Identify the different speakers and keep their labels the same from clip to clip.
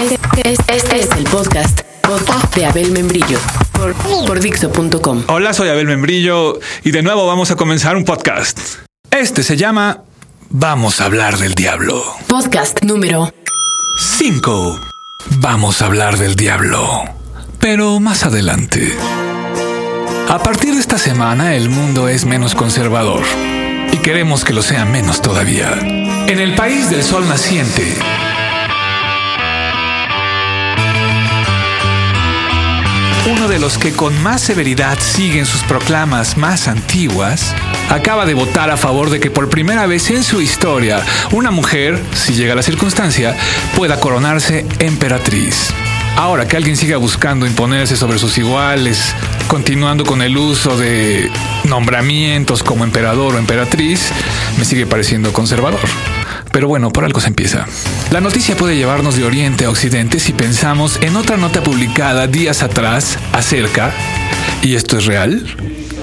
Speaker 1: Este, este es el podcast, podcast de Abel Membrillo por, por Dixo.com.
Speaker 2: Hola, soy Abel Membrillo y de nuevo vamos a comenzar un podcast. Este se llama Vamos a hablar del diablo.
Speaker 1: Podcast número
Speaker 2: 5. Vamos a hablar del diablo. Pero más adelante. A partir de esta semana el mundo es menos conservador y queremos que lo sea menos todavía. En el país del sol naciente, uno de los que con más severidad siguen sus proclamas más antiguas, acaba de votar a favor de que por primera vez en su historia una mujer, si llega la circunstancia, pueda coronarse emperatriz. Ahora que alguien siga buscando imponerse sobre sus iguales, continuando con el uso de nombramientos como emperador o emperatriz, me sigue pareciendo conservador. Pero bueno, por algo se empieza. La noticia puede llevarnos de oriente a occidente si pensamos en otra nota publicada días atrás acerca, y esto es real,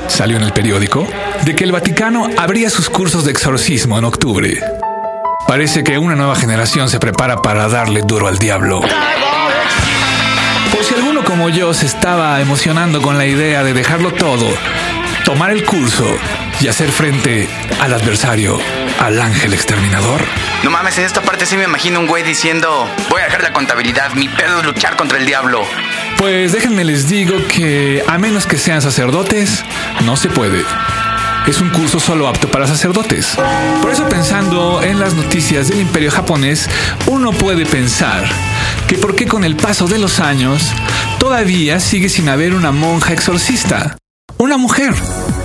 Speaker 2: salió en el periódico, de que el Vaticano abría sus cursos de exorcismo en octubre. Parece que una nueva generación se prepara para darle duro al diablo. Por si alguno como yo se estaba emocionando con la idea de dejarlo todo, tomar el curso y hacer frente al adversario, al ángel exterminador.
Speaker 3: No mames, en esta parte sí me imagino un güey diciendo, voy a dejar la contabilidad, mi pedo es luchar contra el diablo.
Speaker 2: Pues déjenme les digo que a menos que sean sacerdotes, no se puede. Es un curso solo apto para sacerdotes. Por eso pensando en las noticias del imperio japonés, uno puede pensar que por qué con el paso de los años todavía sigue sin haber una monja exorcista. Una mujer.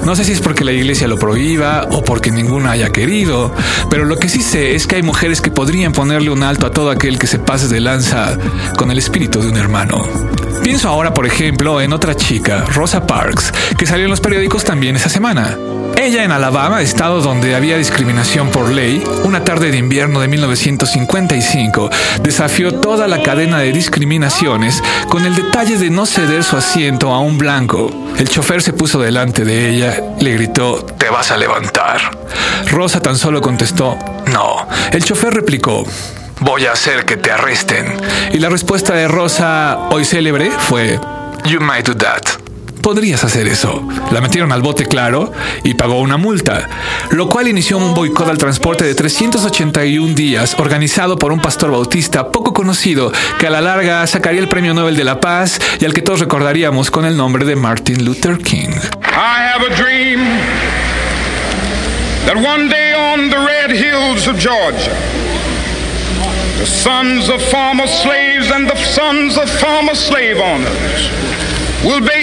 Speaker 2: No sé si es porque la iglesia lo prohíba o porque ninguna haya querido, pero lo que sí sé es que hay mujeres que podrían ponerle un alto a todo aquel que se pase de lanza con el espíritu de un hermano. Pienso ahora, por ejemplo, en otra chica, Rosa Parks, que salió en los periódicos también esa semana. Ella en Alabama, estado donde había discriminación por ley, una tarde de invierno de 1955, desafió toda la cadena de discriminaciones con el detalle de no ceder su asiento a un blanco. El chofer se puso delante de ella, le gritó, ¿te vas a levantar? Rosa tan solo contestó, no. El chofer replicó, voy a hacer que te arresten. Y la respuesta de Rosa, hoy célebre, fue, You might do that. Podrías hacer eso. La metieron al bote claro y pagó una multa, lo cual inició un boicot al transporte de 381 días organizado por un pastor bautista poco conocido que a la larga sacaría el Premio Nobel de la Paz y al que todos recordaríamos con el nombre de Martin Luther King.
Speaker 4: I have a dream that one day on the red hills of Georgia, the sons of former slaves and the sons of former slave owners will be,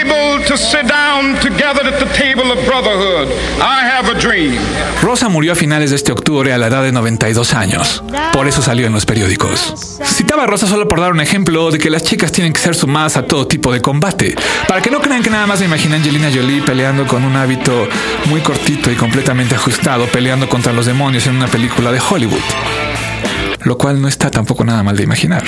Speaker 4: able to sit down together at the table of brotherhood. I have a dream.
Speaker 2: Rosa murió a finales de este octubre a la edad de 92 años. Por eso salió en los periódicos. Citaba a Rosa solo por dar un ejemplo de que las chicas tienen que ser sumadas a todo tipo de combate. Para que no crean que nada más me imaginé a Angelina Jolie peleando con un hábito muy cortito y completamente ajustado, peleando contra los demonios en una película de Hollywood. Lo cual no está tampoco nada mal de imaginar.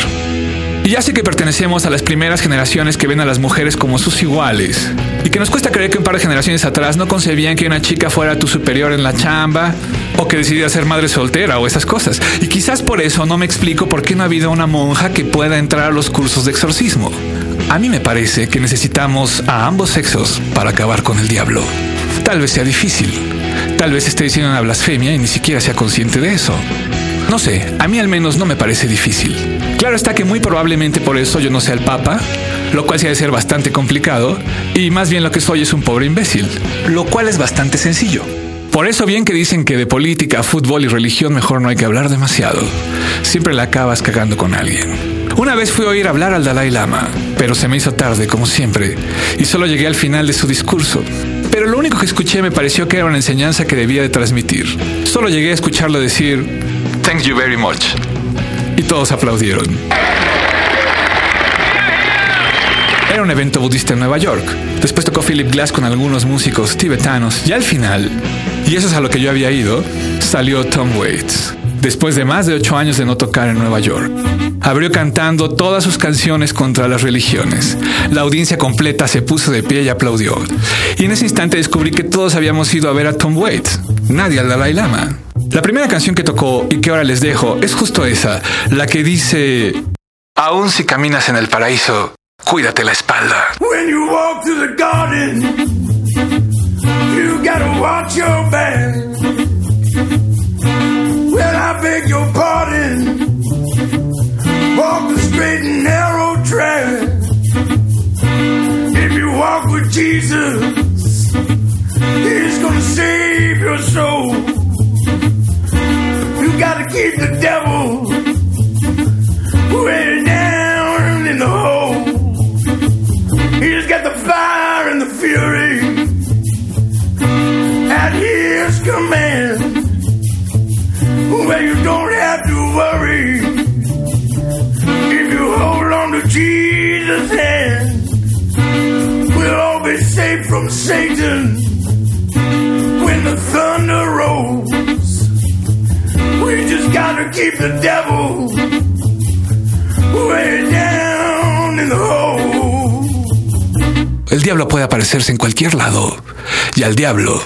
Speaker 2: Y ya sé que pertenecemos a las primeras generaciones que ven a las mujeres como sus iguales. Y que nos cuesta creer que un par de generaciones atrás no concebían que una chica fuera tu superior en la chamba o que decidiera ser madre soltera o esas cosas. Y quizás por eso no me explico por qué no ha habido una monja que pueda entrar a los cursos de exorcismo. A mí me parece que necesitamos a ambos sexos para acabar con el diablo. Tal vez sea difícil. Tal vez esté diciendo una blasfemia y ni siquiera sea consciente de eso. No sé, a mí al menos no me parece difícil. Claro está que muy probablemente por eso yo no sea el Papa, lo cual sí ha ser bastante complicado, y más bien lo que soy es un pobre imbécil, lo cual es bastante sencillo. Por eso bien que dicen que de política, fútbol y religión mejor no hay que hablar demasiado. Siempre la acabas cagando con alguien. Una vez fui a oír hablar al Dalai Lama, pero se me hizo tarde, como siempre, y solo llegué al final de su discurso. Pero lo único que escuché me pareció que era una enseñanza que debía de transmitir. Solo llegué a escucharlo decir, Thank you very much. Y todos aplaudieron. Era un evento budista en Nueva York. Después tocó Philip Glass con algunos músicos tibetanos y al final, y eso es a lo que yo había ido, salió Tom Waits. Después de más de ocho años de no tocar en Nueva York, abrió cantando todas sus canciones contra las religiones. La audiencia completa se puso de pie y aplaudió. Y en ese instante descubrí que todos habíamos ido a ver a Tom Waits, nadie al Dalai Lama. La primera canción que tocó y que ahora les dejo es justo esa, la que dice Aún si caminas en el paraíso, cuídate la espalda.
Speaker 5: When you walk through the garden, you gotta watch your I beg your pardon. Keep the devil way down in the hole. He's got the fire and the fury at his command. Well, you don't have to worry if you hold on to Jesus' hand. We'll all be safe from Satan keep the devil down in the hole.
Speaker 2: El diablo puede aparecerse en cualquier lado y al diablo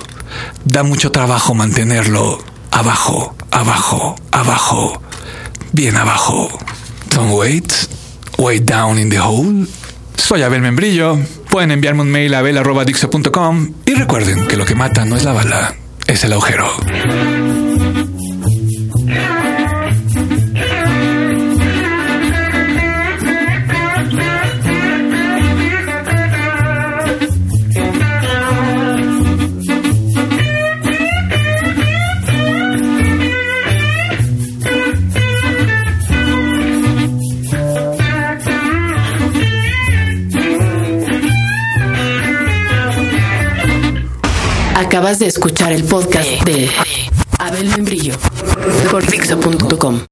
Speaker 2: da mucho trabajo mantenerlo abajo, abajo, abajo, bien abajo. Don't wait, way down in the hole. Soy Abel Membrillo. Pueden enviarme un mail a abel.dixo.com y recuerden que lo que mata no es la bala, es el agujero.
Speaker 1: Acabas de escuchar el podcast de Abel Membrillo por Dixo.com.